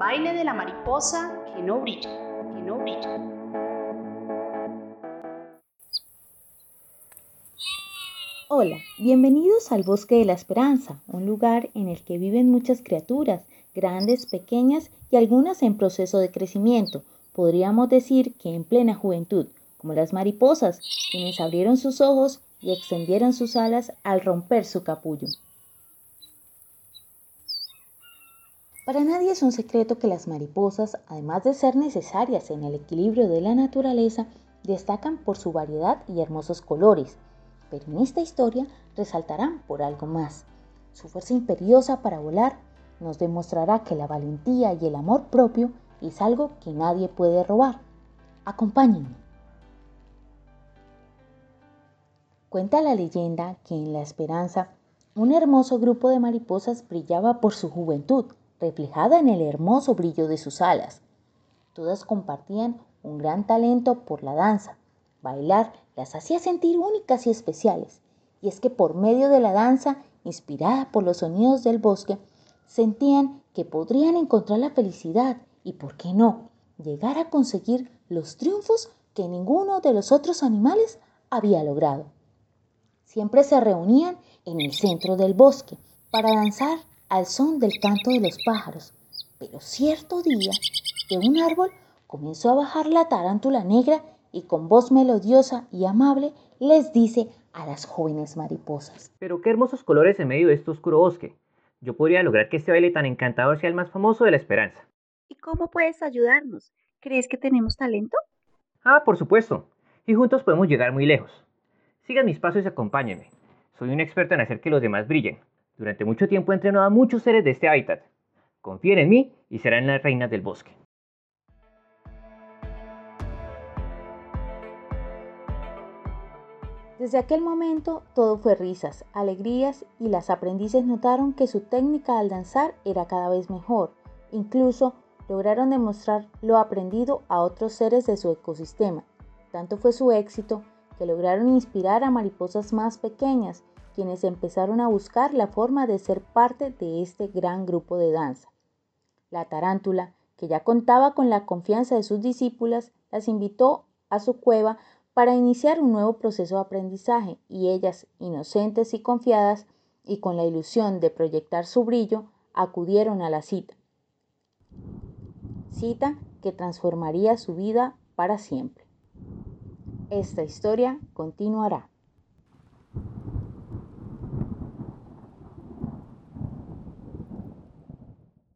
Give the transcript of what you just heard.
baile de la mariposa que no brilla, que no brilla. Hola, bienvenidos al Bosque de la Esperanza, un lugar en el que viven muchas criaturas, grandes, pequeñas y algunas en proceso de crecimiento. Podríamos decir que en plena juventud, como las mariposas, quienes abrieron sus ojos y extendieron sus alas al romper su capullo. Para nadie es un secreto que las mariposas, además de ser necesarias en el equilibrio de la naturaleza, destacan por su variedad y hermosos colores, pero en esta historia resaltarán por algo más. Su fuerza imperiosa para volar nos demostrará que la valentía y el amor propio es algo que nadie puede robar. Acompáñenme. Cuenta la leyenda que en la esperanza un hermoso grupo de mariposas brillaba por su juventud, reflejada en el hermoso brillo de sus alas. Todas compartían un gran talento por la danza. Bailar las hacía sentir únicas y especiales. Y es que por medio de la danza, inspirada por los sonidos del bosque, sentían que podrían encontrar la felicidad y, ¿por qué no?, llegar a conseguir los triunfos que ninguno de los otros animales había logrado. Siempre se reunían en el centro del bosque para danzar al son del canto de los pájaros. Pero cierto día, de un árbol comenzó a bajar la tarántula negra y con voz melodiosa y amable les dice a las jóvenes mariposas. Pero qué hermosos colores en medio de este oscuro bosque yo podría lograr que este baile tan encantador sea el más famoso de la esperanza. ¿Y cómo puedes ayudarnos? ¿Crees que tenemos talento? Ah, por supuesto. Y juntos podemos llegar muy lejos. Sigan mis pasos y acompáñenme. Soy un experto en hacer que los demás brillen. Durante mucho tiempo he entrenado a muchos seres de este hábitat. Confíen en mí y serán las reinas del bosque. Desde aquel momento todo fue risas, alegrías y las aprendices notaron que su técnica al danzar era cada vez mejor. Incluso lograron demostrar lo aprendido a otros seres de su ecosistema. Tanto fue su éxito que lograron inspirar a mariposas más pequeñas, quienes empezaron a buscar la forma de ser parte de este gran grupo de danza. La tarántula, que ya contaba con la confianza de sus discípulas, las invitó a su cueva para iniciar un nuevo proceso de aprendizaje y ellas, inocentes y confiadas, y con la ilusión de proyectar su brillo, acudieron a la cita. Cita que transformaría su vida para siempre. Esta historia continuará.